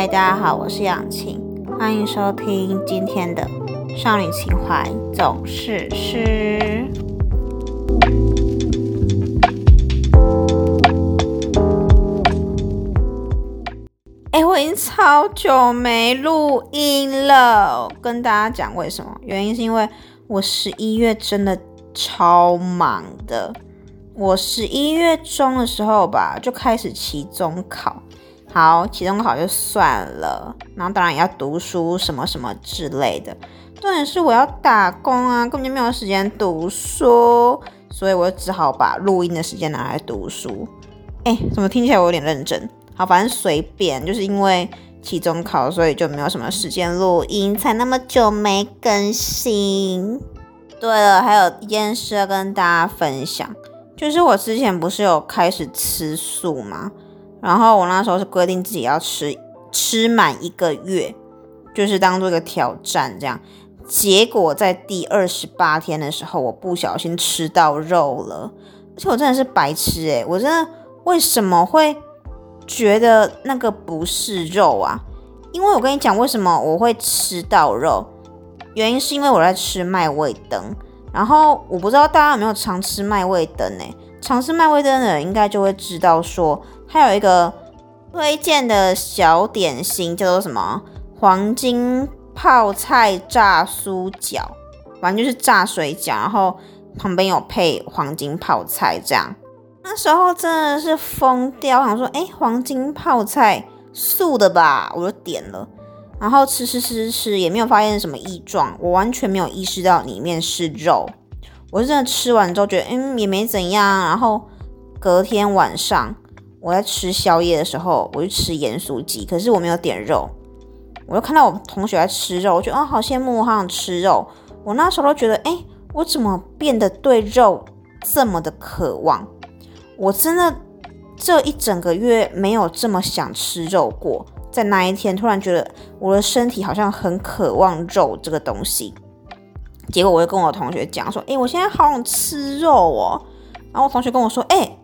嗨，大家好，我是杨晴，欢迎收听今天的少女情怀总是诗。哎，我已经超久没录音了，跟大家讲为什么？原因是因为我十一月真的超忙的，我十一月中的时候吧，就开始期中考。好，期中考就算了，然后当然也要读书什么什么之类的。重点是我要打工啊，根本就没有时间读书，所以我只好把录音的时间拿来读书。哎，怎么听起来我有点认真？好，反正随便，就是因为期中考，所以就没有什么时间录音，才那么久没更新。对了，还有一件事要跟大家分享，就是我之前不是有开始吃素吗？然后我那时候是规定自己要吃吃满一个月，就是当做一个挑战这样。结果在第二十八天的时候，我不小心吃到肉了，而且我真的是白痴诶，我真的为什么会觉得那个不是肉啊？因为我跟你讲，为什么我会吃到肉，原因是因为我在吃麦味登。然后我不知道大家有没有常吃麦味登呢？常吃麦味登的人应该就会知道说。还有一个推荐的小点心叫做什么？黄金泡菜炸酥饺，反正就是炸水饺，然后旁边有配黄金泡菜，这样。那时候真的是疯掉，我想说，哎，黄金泡菜素的吧？我就点了，然后吃吃吃吃，也没有发现什么异状，我完全没有意识到里面是肉。我真的吃完之后觉得，嗯，也没怎样。然后隔天晚上。我在吃宵夜的时候，我去吃盐酥鸡，可是我没有点肉。我就看到我同学在吃肉，我觉得啊，好羡慕，好想吃肉。我那时候都觉得，哎，我怎么变得对肉这么的渴望？我真的这一整个月没有这么想吃肉过。在那一天，突然觉得我的身体好像很渴望肉这个东西。结果我就跟我同学讲说，哎，我现在好想吃肉哦。然后我同学跟我说，哎。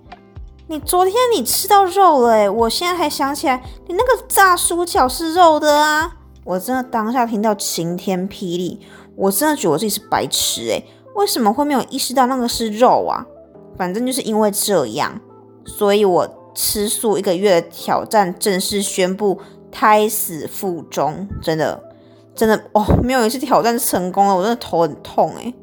你昨天你吃到肉了诶，我现在才想起来，你那个炸薯饺是肉的啊！我真的当下听到晴天霹雳，我真的觉得我自己是白痴诶，为什么会没有意识到那个是肉啊？反正就是因为这样，所以我吃素一个月的挑战正式宣布胎死腹中，真的真的哦，没有一次挑战成功了，我真的头很痛诶。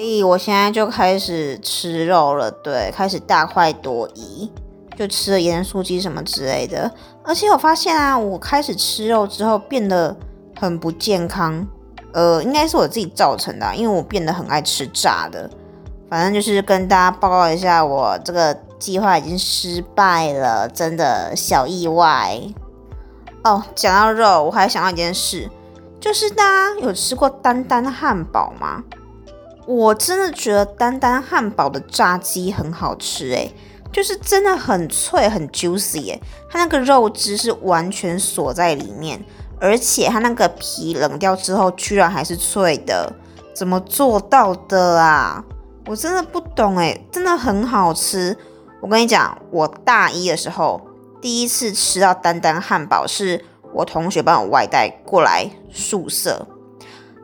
所以我现在就开始吃肉了，对，开始大快朵颐，就吃了盐酥鸡什么之类的。而且我发现啊，我开始吃肉之后变得很不健康，呃，应该是我自己造成的，因为我变得很爱吃炸的。反正就是跟大家报告一下，我这个计划已经失败了，真的小意外。哦，讲到肉，我还想到一件事，就是大家有吃过丹丹汉堡吗？我真的觉得丹丹汉堡的炸鸡很好吃诶，就是真的很脆很 juicy 耶，它那个肉汁是完全锁在里面，而且它那个皮冷掉之后居然还是脆的，怎么做到的啊？我真的不懂诶，真的很好吃。我跟你讲，我大一的时候第一次吃到丹丹汉堡，是我同学帮我外带过来宿舍。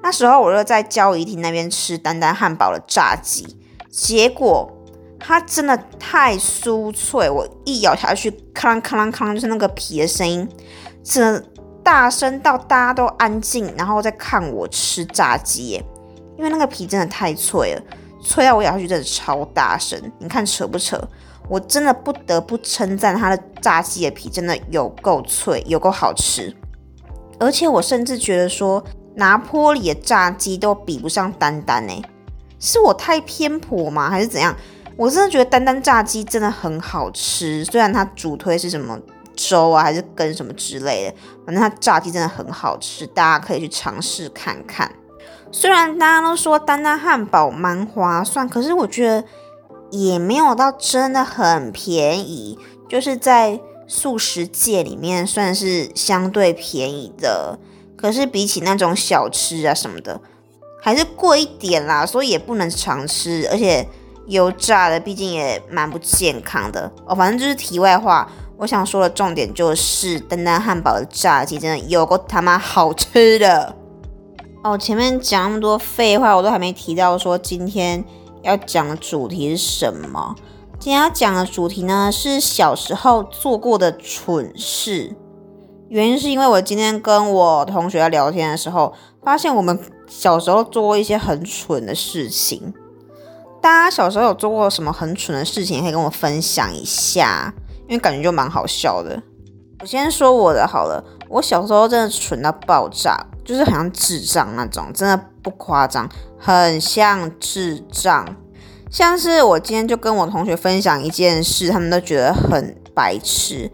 那时候我就在交谊厅那边吃丹丹汉堡的炸鸡，结果它真的太酥脆，我一咬下去，咔啷咔啷咔啷，就是那个皮的声音，真的大声到大家都安静，然后再看我吃炸鸡，耶，因为那个皮真的太脆了，脆到我咬下去真的超大声，你看扯不扯？我真的不得不称赞它的炸鸡的皮真的有够脆，有够好吃，而且我甚至觉得说。拿坡里的炸鸡都比不上丹丹呢，是我太偏颇吗？还是怎样？我真的觉得丹丹炸鸡真的很好吃，虽然它主推是什么粥啊，还是羹什么之类的，反正它炸鸡真的很好吃，大家可以去尝试看看。虽然大家都说丹丹汉堡蛮划算，可是我觉得也没有到真的很便宜，就是在素食界里面算是相对便宜的。可是比起那种小吃啊什么的，还是贵一点啦，所以也不能常吃，而且油炸的毕竟也蛮不健康的哦。反正就是题外话，我想说的重点就是丹丹汉堡的炸鸡真的有够他妈好吃的。哦，前面讲那么多废话，我都还没提到说今天要讲的主题是什么。今天要讲的主题呢是小时候做过的蠢事。原因是因为我今天跟我同学聊天的时候，发现我们小时候做过一些很蠢的事情。大家小时候有做过什么很蠢的事情，可以跟我分享一下，因为感觉就蛮好笑的。我先说我的好了，我小时候真的蠢到爆炸，就是很像智障那种，真的不夸张，很像智障。像是我今天就跟我同学分享一件事，他们都觉得很白痴，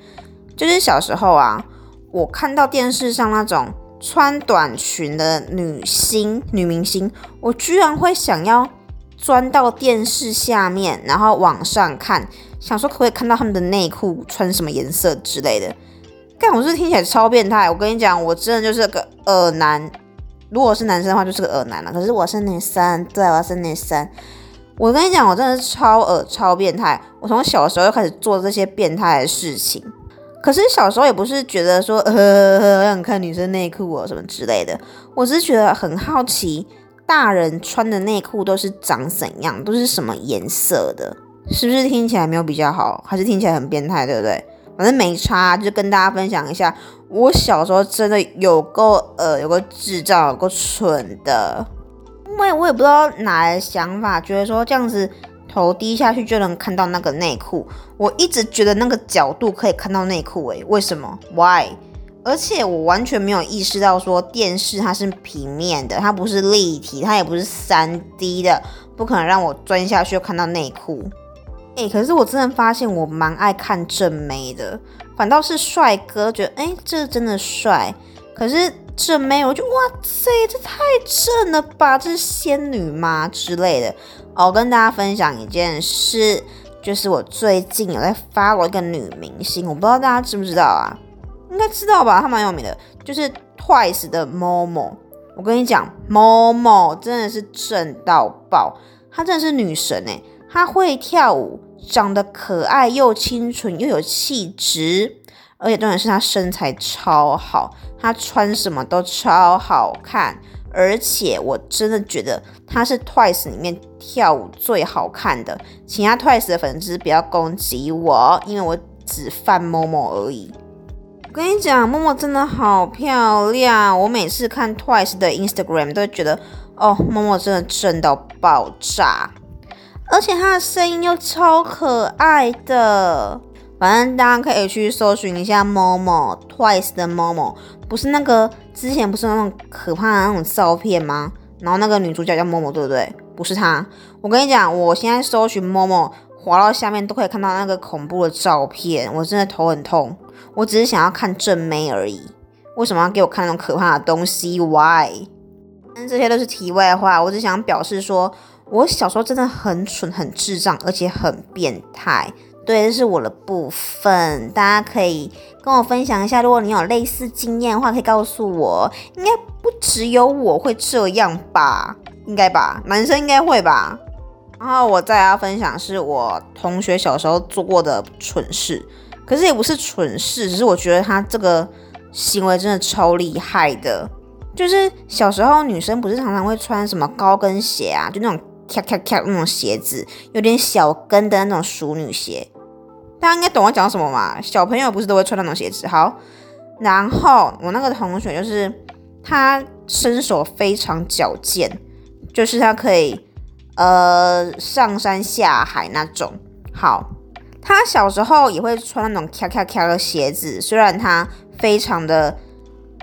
就是小时候啊。我看到电视上那种穿短裙的女星、女明星，我居然会想要钻到电视下面，然后往上看，想说可不可以看到他们的内裤穿什么颜色之类的。但我是听起来超变态。我跟你讲，我真的就是个耳男。如果是男生的话，就是个耳男了。可是我是女生，对，我是女生。我跟你讲，我真的是超耳、超变态。我从小的时候就开始做这些变态的事情。可是小时候也不是觉得说呃想看女生内裤啊什么之类的，我只是觉得很好奇，大人穿的内裤都是长怎样，都是什么颜色的，是不是听起来没有比较好，还是听起来很变态，对不对？反正没差，就跟大家分享一下，我小时候真的有够呃有个智障，有够蠢的，因为我也不知道哪来想法，觉得说这样子。头低下去就能看到那个内裤，我一直觉得那个角度可以看到内裤，诶，为什么？Why？而且我完全没有意识到说电视它是平面的，它不是立体，它也不是三 D 的，不可能让我钻下去就看到内裤。诶，可是我真的发现我蛮爱看正妹的，反倒是帅哥觉得诶，这真的帅，可是正妹我就哇塞，这太正了吧，这是仙女吗之类的。我跟大家分享一件事，就是我最近有在发过一个女明星，我不知道大家知不知道啊？应该知道吧？她蛮有名的，就是 Twice 的 Momo。我跟你讲，Momo 真的是正到爆，她真的是女神哎！她会跳舞，长得可爱又清纯又有气质，而且重点是她身材超好，她穿什么都超好看。而且我真的觉得她是 Twice 里面跳舞最好看的，其他 Twice 的粉丝不要攻击我，因为我只犯 Momo 而已。我跟你讲，Momo 真的好漂亮，我每次看 Twice 的 Instagram 都觉得，哦，Momo 真的正到爆炸，而且她的声音又超可爱的。反正大家可以去搜寻一下 Momo Twice 的 Momo，不是那个之前不是那种可怕的那种照片吗？然后那个女主角叫 Momo，对不对？不是她。我跟你讲，我现在搜寻 Momo，滑到下面都可以看到那个恐怖的照片，我真的头很痛。我只是想要看正妹而已，为什么要给我看那种可怕的东西？Why？但这些都是题外话，我只想表示说，我小时候真的很蠢、很智障，而且很变态。对，这是我的部分，大家可以跟我分享一下。如果你有类似经验的话，可以告诉我。应该不只有我会这样吧？应该吧？男生应该会吧？然后我再要分享是我同学小时候做过的蠢事，可是也不是蠢事，只是我觉得他这个行为真的超厉害的。就是小时候女生不是常常会穿什么高跟鞋啊，就那种咔咔咔那种鞋子，有点小跟的那种淑女鞋。大家应该懂我讲什么嘛？小朋友不是都会穿那种鞋子？好，然后我那个同学就是他身手非常矫健，就是他可以呃上山下海那种。好，他小时候也会穿那种咔咔咔的鞋子，虽然他非常的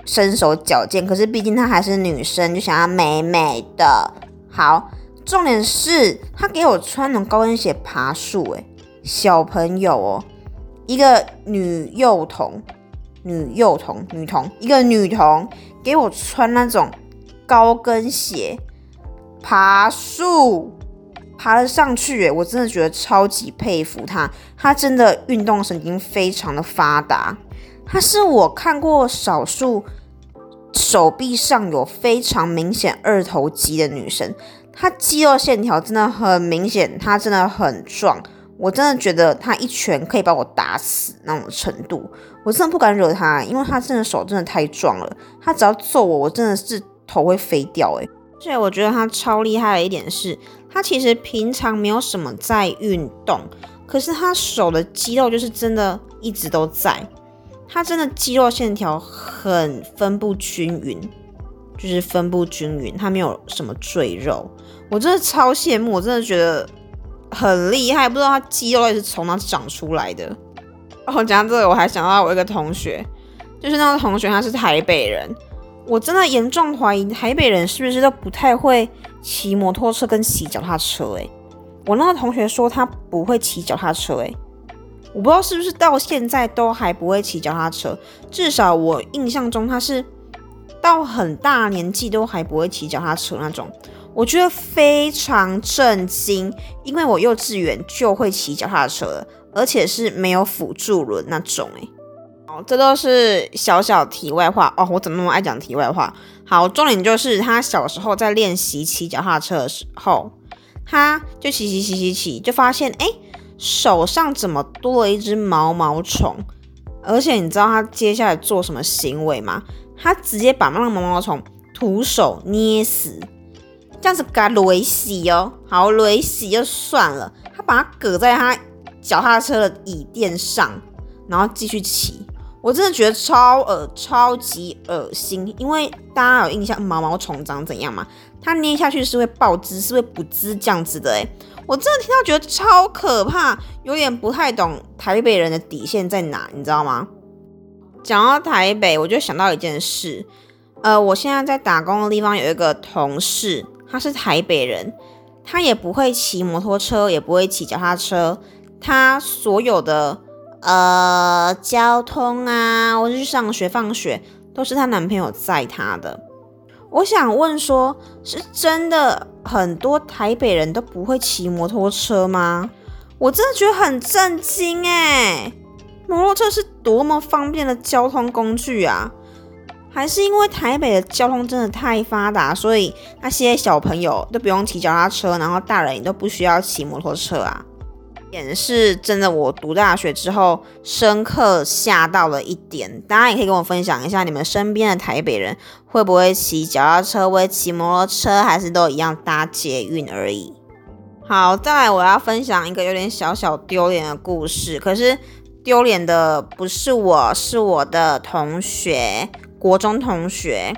身手矫健，可是毕竟他还是女生，就想要美美的。好，重点是他给我穿那种高跟鞋爬树，诶。小朋友哦，一个女幼童，女幼童，女童，一个女童给我穿那种高跟鞋爬树，爬了上去，我真的觉得超级佩服她，她真的运动神经非常的发达，她是我看过少数手臂上有非常明显二头肌的女生，她肌肉线条真的很明显，她真的很壮。我真的觉得他一拳可以把我打死那种程度，我真的不敢惹他，因为他真的手真的太壮了，他只要揍我，我真的是头会飞掉诶。而且我觉得他超厉害的一点是，他其实平常没有什么在运动，可是他手的肌肉就是真的一直都在，他真的肌肉线条很分布均匀，就是分布均匀，他没有什么赘肉，我真的超羡慕，我真的觉得很厉害，不知道他肌肉也是从哪长出来的。哦，讲到这个，我还想到我一个同学，就是那个同学他是台北人。我真的严重怀疑台北人是不是都不太会骑摩托车跟骑脚踏车？诶，我那个同学说他不会骑脚踏车，诶，我不知道是不是到现在都还不会骑脚踏车。至少我印象中他是到很大年纪都还不会骑脚踏车那种，我觉得非常震惊，因为我幼稚园就会骑脚踏车了，而且是没有辅助轮那种，诶。这都是小小题外话哦，我怎么那么爱讲题外话？好，重点就是他小时候在练习骑脚踏车的时候，他就骑骑骑骑骑，就发现哎，手上怎么多了一只毛毛虫？而且你知道他接下来做什么行为吗？他直接把那个毛毛虫徒手捏死，这样子给他雷死哦。好，雷死就算了，他把它搁在他脚踏车的椅垫上，然后继续骑。我真的觉得超恶超级恶心，因为大家有印象毛毛虫长怎样吗？它捏下去是会爆汁，是会不汁这样子的诶，我真的听到觉得超可怕，有点不太懂台北人的底线在哪，你知道吗？讲到台北，我就想到一件事，呃，我现在在打工的地方有一个同事，他是台北人，他也不会骑摩托车，也不会骑脚踏车，他所有的。呃，交通啊，或者去上学、放学，都是她男朋友载她的。我想问，说是真的很多台北人都不会骑摩托车吗？我真的觉得很震惊哎！摩托车是多么方便的交通工具啊！还是因为台北的交通真的太发达，所以那些小朋友都不用骑脚踏车，然后大人也都不需要骑摩托车啊？也是真的，我读大学之后深刻吓到了一点。大家也可以跟我分享一下，你们身边的台北人会不会骑脚踏车，会骑摩托车，还是都一样搭捷运而已？好，再来我要分享一个有点小小丢脸的故事。可是丢脸的不是我，是我的同学，国中同学。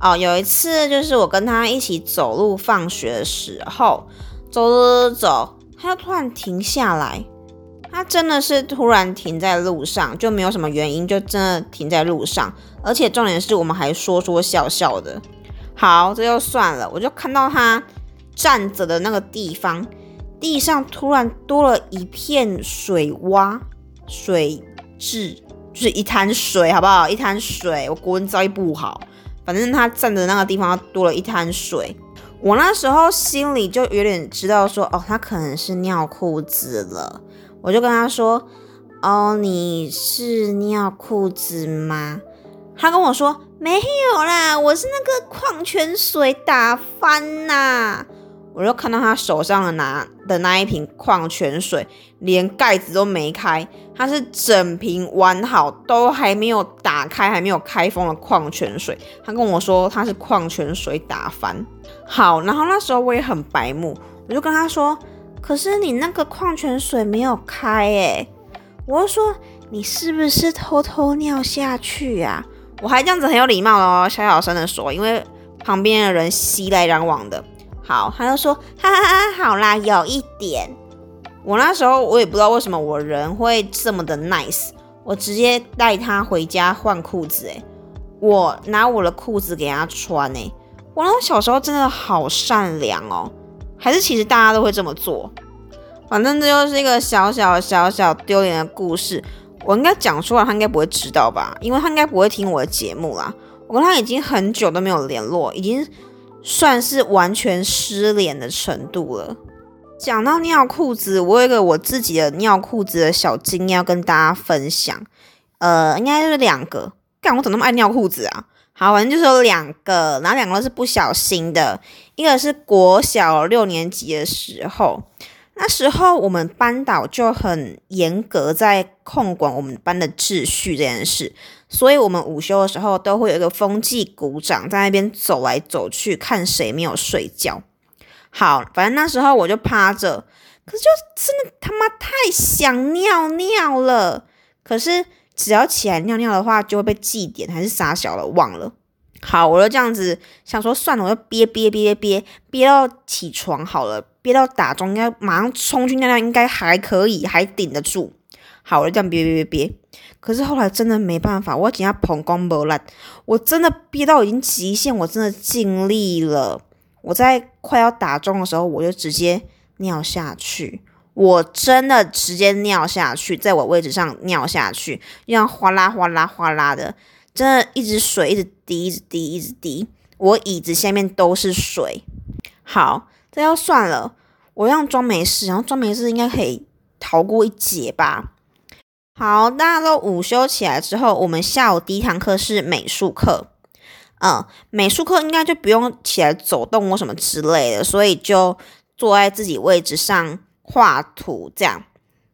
哦，有一次就是我跟他一起走路放学的时候，走走走走。他突然停下来，他真的是突然停在路上，就没有什么原因，就真的停在路上。而且重点是我们还说说笑笑的。好，这就算了。我就看到他站着的那个地方，地上突然多了一片水洼，水渍就是一滩水，好不好？一滩水。我国文造诣不好，反正他站的那个地方多了一滩水。我那时候心里就有点知道说，哦，他可能是尿裤子了。我就跟他说，哦，你是尿裤子吗？他跟我说没有啦，我是那个矿泉水打翻呐。我就看到他手上的拿的那一瓶矿泉水，连盖子都没开，它是整瓶完好，都还没有打开，还没有开封的矿泉水。他跟我说他是矿泉水打翻。好，然后那时候我也很白目，我就跟他说，可是你那个矿泉水没有开诶。我就说你是不是偷偷尿下去呀？我还这样子很有礼貌哦，小小声的说，因为旁边的人熙来攘往的。好，他就说，哈哈哈，好啦，有一点。我那时候我也不知道为什么我人会这么的 nice，我直接带他回家换裤子，诶，我拿我的裤子给他穿，诶，我那小时候真的好善良哦，还是其实大家都会这么做？反正这就是一个小小小小丢脸的故事，我应该讲出来，他应该不会知道吧？因为他应该不会听我的节目啦。我跟他已经很久都没有联络，已经。算是完全失联的程度了。讲到尿裤子，我有一个我自己的尿裤子的小经验要跟大家分享。呃，应该是两个。干，我怎么那么爱尿裤子啊？好，反正就是有两个，然后两个是不小心的。一个是国小六年级的时候，那时候我们班导就很严格在控管我们班的秩序这件事，所以我们午休的时候都会有一个风纪鼓掌在那边走来走去，看谁没有睡觉。好，反正那时候我就趴着，可是就真的他妈太想尿尿了。可是只要起来尿尿的话，就会被记点，还是傻小了，忘了。好，我就这样子想说，算了，我就憋憋憋憋憋到起床好了，憋到打中，应该马上冲去尿尿，应该还可以，还顶得住。好，我就这样憋憋憋憋。可是后来真的没办法，我今天膀胱不烂，我真的憋到已经极限，我真的尽力了。我在快要打中的时候，我就直接尿下去，我真的直接尿下去，在我位置上尿下去，这样哗啦哗啦哗啦的。真的，一直水一直滴，一直滴，一直滴。我椅子下面都是水。好，这要算了。我让装没事，然后装没事应该可以逃过一劫吧。好，大家都午休起来之后，我们下午第一堂课是美术课。嗯，美术课应该就不用起来走动或什么之类的，所以就坐在自己位置上画图这样。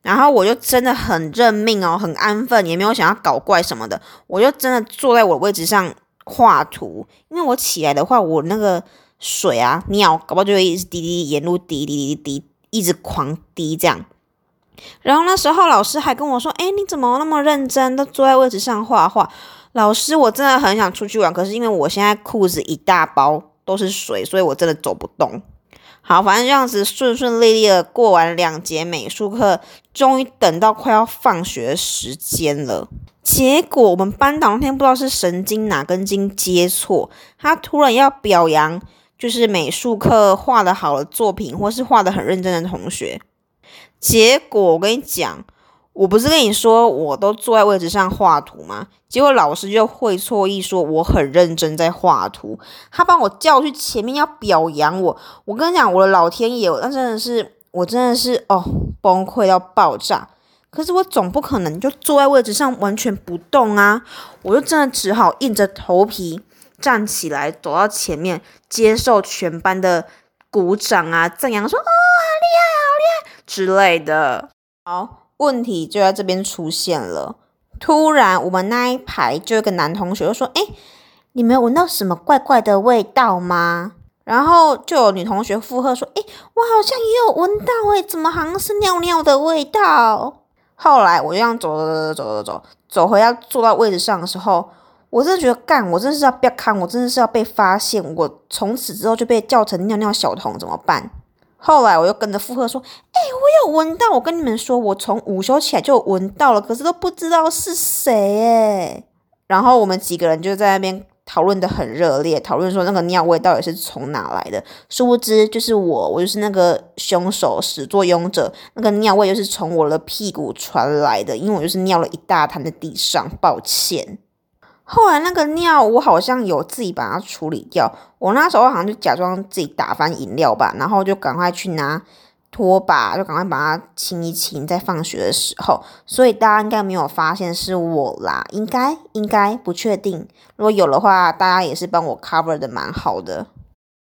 然后我就真的很认命哦，很安分，也没有想要搞怪什么的。我就真的坐在我位置上画图，因为我起来的话，我那个水啊尿，搞不好就会一直滴滴沿路滴滴滴滴，一直狂滴这样。然后那时候老师还跟我说：“哎，你怎么那么认真，都坐在位置上画画？”老师，我真的很想出去玩，可是因为我现在裤子一大包都是水，所以我真的走不动。好，反正这样子顺顺利利的过完两节美术课，终于等到快要放学时间了。结果我们班导那天不知道是神经哪根筋接错，他突然要表扬，就是美术课画的好的作品，或是画的很认真的同学。结果我跟你讲。我不是跟你说，我都坐在位置上画图吗？结果老师就会错意说我很认真在画图，他把我叫去前面要表扬我。我跟你讲，我的老天爷，那真的是，我真的是哦，崩溃到爆炸。可是我总不可能就坐在位置上完全不动啊！我就真的只好硬着头皮站起来，走到前面接受全班的鼓掌啊、赞扬，说哦，好厉害，好厉害之类的。好。问题就在这边出现了。突然，我们那一排就有个男同学就说：“哎，你们闻到什么怪怪的味道吗？”然后就有女同学附和说：“哎，我好像也有闻到，哎，怎么好像是尿尿的味道？”后来我就这样走走走走走走走回要坐到位置上的时候，我真的觉得干，我真的是要被看，我真的是要被发现，我从此之后就被叫成尿尿小童，怎么办？后来我又跟着附和说：“哎，我有闻到！我跟你们说，我从午休起来就闻到了，可是都不知道是谁哎。”然后我们几个人就在那边讨论的很热烈，讨论说那个尿味到底是从哪来的。殊不知就是我，我就是那个凶手、始作俑者。那个尿味就是从我的屁股传来的，因为我就是尿了一大滩在地上。抱歉。后来那个尿，我好像有自己把它处理掉。我那时候好像就假装自己打翻饮料吧，然后就赶快去拿拖把，就赶快把它清一清。在放学的时候，所以大家应该没有发现是我啦，应该应该不确定。如果有的话，大家也是帮我 cover 的蛮好的。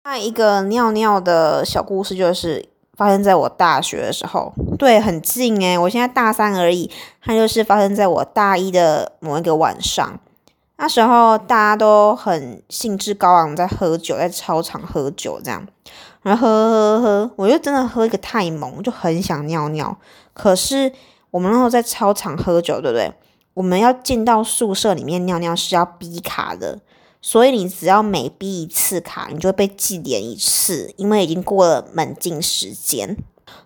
那一个尿尿的小故事就是发生在我大学的时候，对，很近诶，我现在大三而已，它就是发生在我大一的某一个晚上。那时候大家都很兴致高昂，在喝酒，在操场喝酒这样，然后喝喝喝，我就真的喝一个太猛，就很想尿尿。可是我们那时候在操场喝酒，对不对？我们要进到宿舍里面尿尿是要逼卡的，所以你只要每逼一次卡，你就会被记点一次，因为已经过了门禁时间。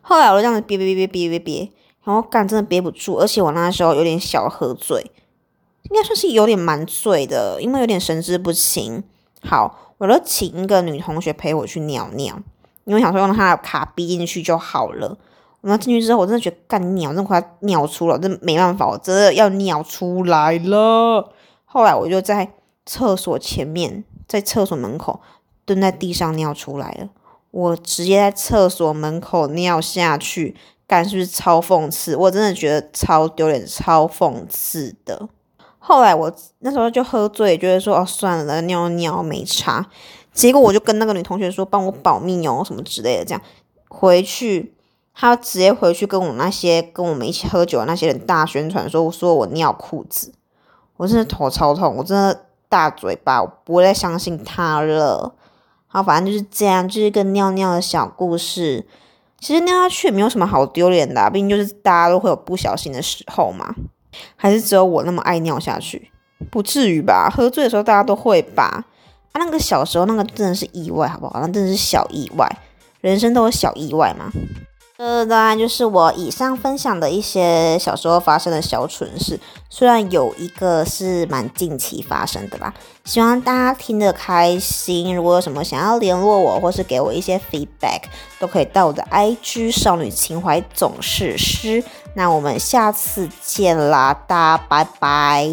后来我就这样子憋憋憋憋憋憋，然后干真的憋不住，而且我那时候有点小喝醉。应该算是有点蛮醉的，因为有点神志不清。好，我就请一个女同学陪我去尿尿，因为想说用她的卡逼进去就好了。我们进去之后，我真的觉得干尿，真的快尿出了，真没办法，我真的要尿出来了。后来我就在厕所前面，在厕所门口蹲在地上尿出来了。我直接在厕所门口尿下去，干是不是超讽刺？我真的觉得超丢脸，超讽刺的。后来我那时候就喝醉，觉得说哦算了，尿尿没差。结果我就跟那个女同学说，帮我保密哦，什么之类的。这样回去，她直接回去跟我那些跟我们一起喝酒的那些人大宣传说，我说我尿裤子，我真的头超痛，我真的大嘴巴，我不会再相信他了。好，反正就是这样，就是一个尿尿的小故事。其实尿下去也没有什么好丢脸的，毕竟就是大家都会有不小心的时候嘛。还是只有我那么爱尿下去？不至于吧？喝醉的时候大家都会吧？啊，那个小时候那个真的是意外，好不好？那真的是小意外，人生都有小意外嘛。这当然就是我以上分享的一些小时候发生的小蠢事，虽然有一个是蛮近期发生的啦，希望大家听得开心。如果有什么想要联络我，或是给我一些 feedback，都可以到我的 IG 少女情怀总是诗。那我们下次见啦，大家拜拜。